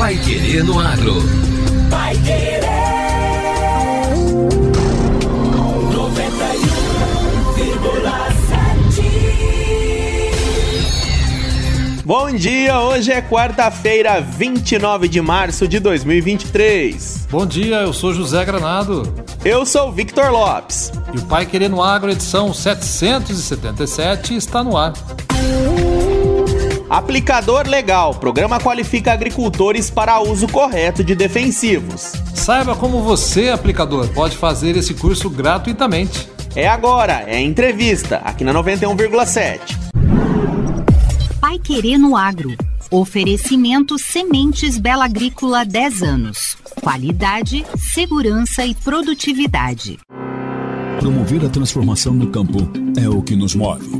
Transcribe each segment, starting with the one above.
Pai Querer no Agro. Pai Querer. 91,7. Bom dia, hoje é quarta-feira, 29 de março de 2023. Bom dia, eu sou José Granado. Eu sou Victor Lopes. E o Pai Querendo Agro, edição 777, está no ar. Aplicador Legal. Programa qualifica agricultores para uso correto de defensivos. Saiba como você, aplicador, pode fazer esse curso gratuitamente. É agora, é entrevista, aqui na 91,7. Pai Querer no Agro. Oferecimento Sementes Bela Agrícola 10 anos. Qualidade, segurança e produtividade. Promover a transformação no campo é o que nos move.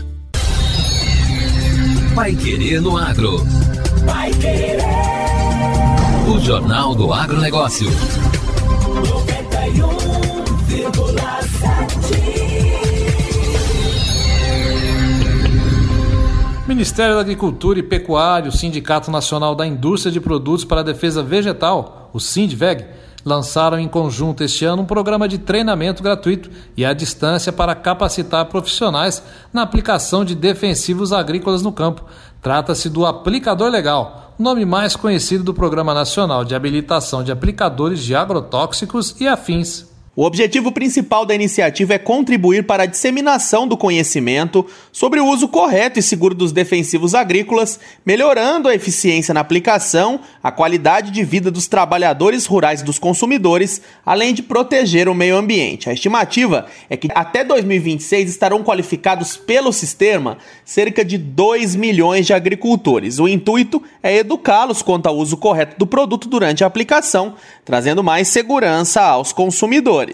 Pai Querer no Agro. Pai Querer. O Jornal do Agronegócio. 91,7. Ministério da Agricultura e Pecuária, o Sindicato Nacional da Indústria de Produtos para a Defesa Vegetal, o SINDVEG, lançaram em conjunto este ano um programa de treinamento gratuito e à distância para capacitar profissionais na aplicação de defensivos agrícolas no campo. Trata-se do Aplicador Legal, nome mais conhecido do Programa Nacional de Habilitação de Aplicadores de Agrotóxicos e Afins. O objetivo principal da iniciativa é contribuir para a disseminação do conhecimento sobre o uso correto e seguro dos defensivos agrícolas, melhorando a eficiência na aplicação, a qualidade de vida dos trabalhadores rurais e dos consumidores, além de proteger o meio ambiente. A estimativa é que até 2026 estarão qualificados pelo sistema cerca de 2 milhões de agricultores. O intuito é educá-los quanto ao uso correto do produto durante a aplicação, trazendo mais segurança aos consumidores.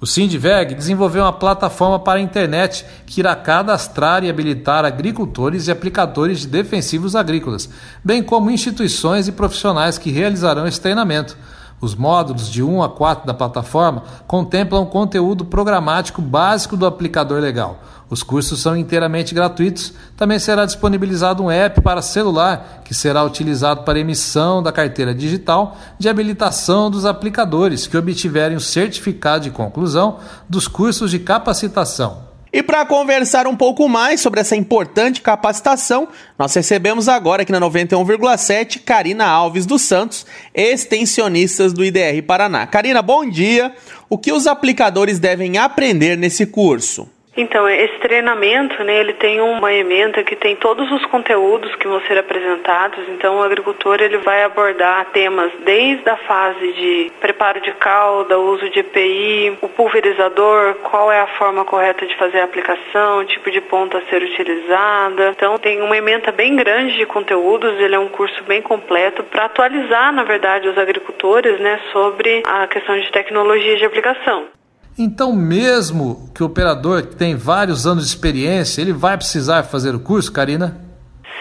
O Sindveg desenvolveu uma plataforma para a internet que irá cadastrar e habilitar agricultores e aplicadores de defensivos agrícolas, bem como instituições e profissionais que realizarão esse treinamento. Os módulos de 1 a 4 da plataforma contemplam conteúdo programático básico do aplicador legal. Os cursos são inteiramente gratuitos. Também será disponibilizado um app para celular que será utilizado para emissão da carteira digital de habilitação dos aplicadores que obtiverem o certificado de conclusão dos cursos de capacitação. E para conversar um pouco mais sobre essa importante capacitação, nós recebemos agora aqui na 91,7 Karina Alves dos Santos, extensionistas do IDR Paraná. Karina, bom dia. O que os aplicadores devem aprender nesse curso? Então, esse treinamento, né, ele tem uma emenda que tem todos os conteúdos que vão ser apresentados. Então, o agricultor ele vai abordar temas desde a fase de preparo de calda, uso de EPI, o pulverizador, qual é a forma correta de fazer a aplicação, tipo de ponta a ser utilizada. Então, tem uma emenda bem grande de conteúdos. Ele é um curso bem completo para atualizar, na verdade, os agricultores, né, sobre a questão de tecnologia de aplicação. Então, mesmo que o operador tem vários anos de experiência, ele vai precisar fazer o curso, Karina?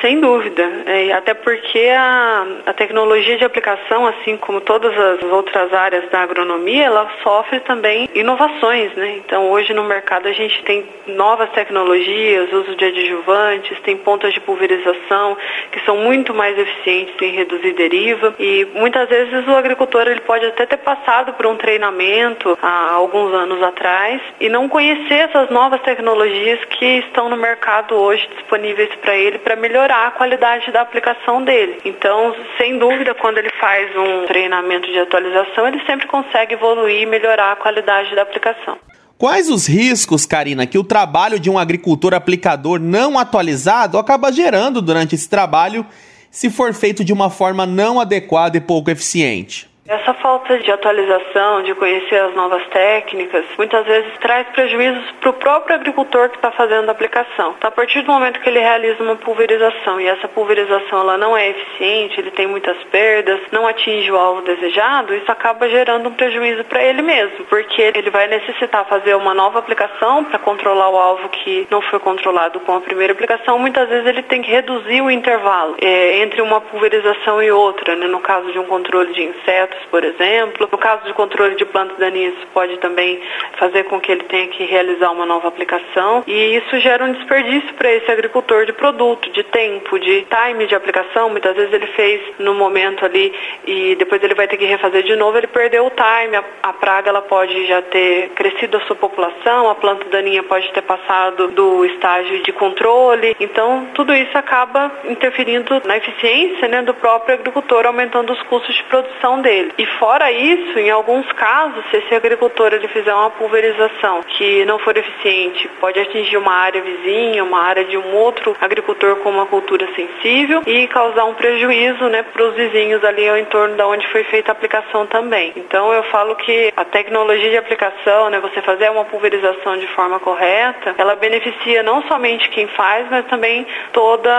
Sem dúvida, é, até porque a, a, tecnologia de aplicação, assim como todas as outras áreas da agronomia, ela sofre também inovações, né? Então hoje no mercado a gente tem novas tecnologias, uso de adjuvantes, tem pontas de pulverização que são muito mais eficientes em reduzir deriva e muitas vezes o agricultor ele pode até ter passado por um treinamento há alguns anos atrás e não conhecer essas novas tecnologias que estão no mercado hoje disponíveis para ele para melhorar melhorar a qualidade da aplicação dele. Então, sem dúvida, quando ele faz um treinamento de atualização, ele sempre consegue evoluir e melhorar a qualidade da aplicação. Quais os riscos, Karina, que o trabalho de um agricultor aplicador não atualizado acaba gerando durante esse trabalho se for feito de uma forma não adequada e pouco eficiente? Essa falta de atualização, de conhecer as novas técnicas, muitas vezes traz prejuízos para o próprio agricultor que está fazendo a aplicação. Então, a partir do momento que ele realiza uma pulverização e essa pulverização ela não é eficiente, ele tem muitas perdas, não atinge o alvo desejado, isso acaba gerando um prejuízo para ele mesmo, porque ele vai necessitar fazer uma nova aplicação para controlar o alvo que não foi controlado com a primeira aplicação. Muitas vezes ele tem que reduzir o intervalo é, entre uma pulverização e outra, né? no caso de um controle de insetos por exemplo. No caso de controle de plantas daninhas, pode também fazer com que ele tenha que realizar uma nova aplicação e isso gera um desperdício para esse agricultor de produto, de tempo, de time de aplicação. Muitas vezes ele fez no momento ali e depois ele vai ter que refazer de novo, ele perdeu o time. A, a praga ela pode já ter crescido a sua população, a planta daninha pode ter passado do estágio de controle. Então, tudo isso acaba interferindo na eficiência né, do próprio agricultor, aumentando os custos de produção dele. E fora isso, em alguns casos, se esse agricultor ele fizer uma pulverização que não for eficiente, pode atingir uma área vizinha, uma área de um outro agricultor com uma cultura sensível e causar um prejuízo né, para os vizinhos ali ao entorno da onde foi feita a aplicação também. Então eu falo que a tecnologia de aplicação, né, você fazer uma pulverização de forma correta, ela beneficia não somente quem faz, mas também toda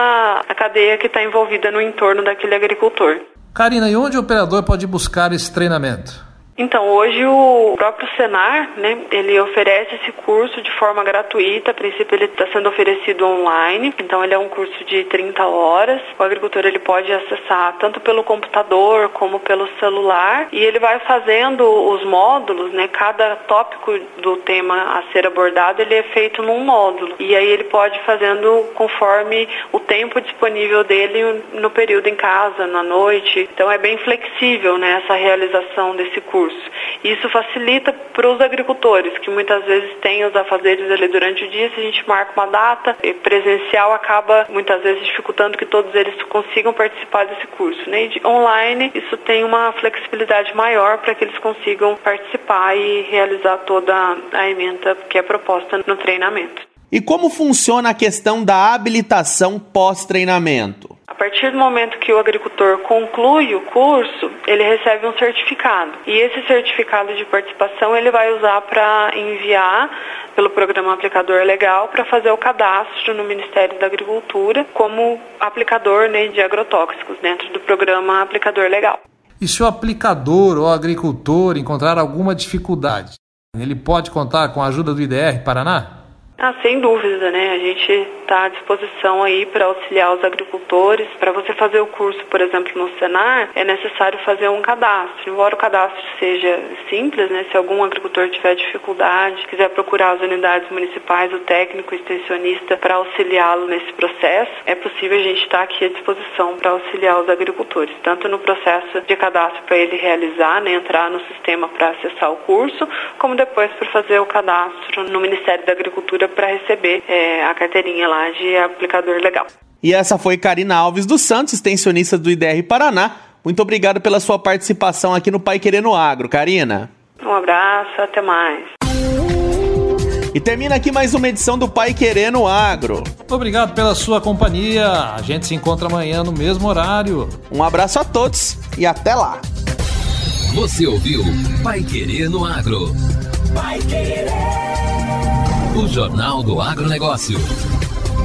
a cadeia que está envolvida no entorno daquele agricultor. Karina, e onde o operador pode buscar esse treinamento? Então, hoje o próprio Senar, né, ele oferece esse curso de forma gratuita. A princípio ele está sendo oferecido online, então ele é um curso de 30 horas. O agricultor ele pode acessar tanto pelo computador como pelo celular e ele vai fazendo os módulos, né, cada tópico do tema a ser abordado, ele é feito num módulo. E aí ele pode fazendo conforme o tempo disponível dele no período em casa, na noite. Então é bem flexível, né, essa realização desse curso Isso facilita para os agricultores, que muitas vezes têm os afazeres ali durante o dia, se a gente marca uma data presencial, acaba muitas vezes dificultando que todos eles consigam participar desse curso. Né? E de online, isso tem uma flexibilidade maior para que eles consigam participar e realizar toda a emenda que é proposta no treinamento. E como funciona a questão da habilitação pós-treinamento? Partir do momento que o agricultor conclui o curso, ele recebe um certificado. E esse certificado de participação ele vai usar para enviar pelo programa aplicador legal para fazer o cadastro no Ministério da Agricultura como aplicador né, de agrotóxicos dentro do programa aplicador legal. E se o aplicador ou agricultor encontrar alguma dificuldade, ele pode contar com a ajuda do IDR Paraná? Ah, sem dúvida, né? A gente está à disposição aí para auxiliar os agricultores. Para você fazer o curso, por exemplo, no Senar, é necessário fazer um cadastro. Embora o cadastro seja simples, né? Se algum agricultor tiver dificuldade, quiser procurar as unidades municipais, o técnico o extensionista para auxiliá-lo nesse processo, é possível a gente estar tá aqui à disposição para auxiliar os agricultores, tanto no processo de cadastro para ele realizar, né? Entrar no sistema para acessar o curso, como depois para fazer o cadastro no Ministério da Agricultura para receber é, a carteirinha lá de aplicador legal. E essa foi Karina Alves dos Santos, extensionista do IDR Paraná. Muito obrigado pela sua participação aqui no Pai Querendo Agro, Karina. Um abraço, até mais. E termina aqui mais uma edição do Pai Querendo Agro. Obrigado pela sua companhia. A gente se encontra amanhã no mesmo horário. Um abraço a todos e até lá. Você ouviu Pai Querendo Agro? Pai Querer. O Jornal do Agronegócio.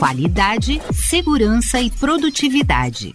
Qualidade, segurança e produtividade.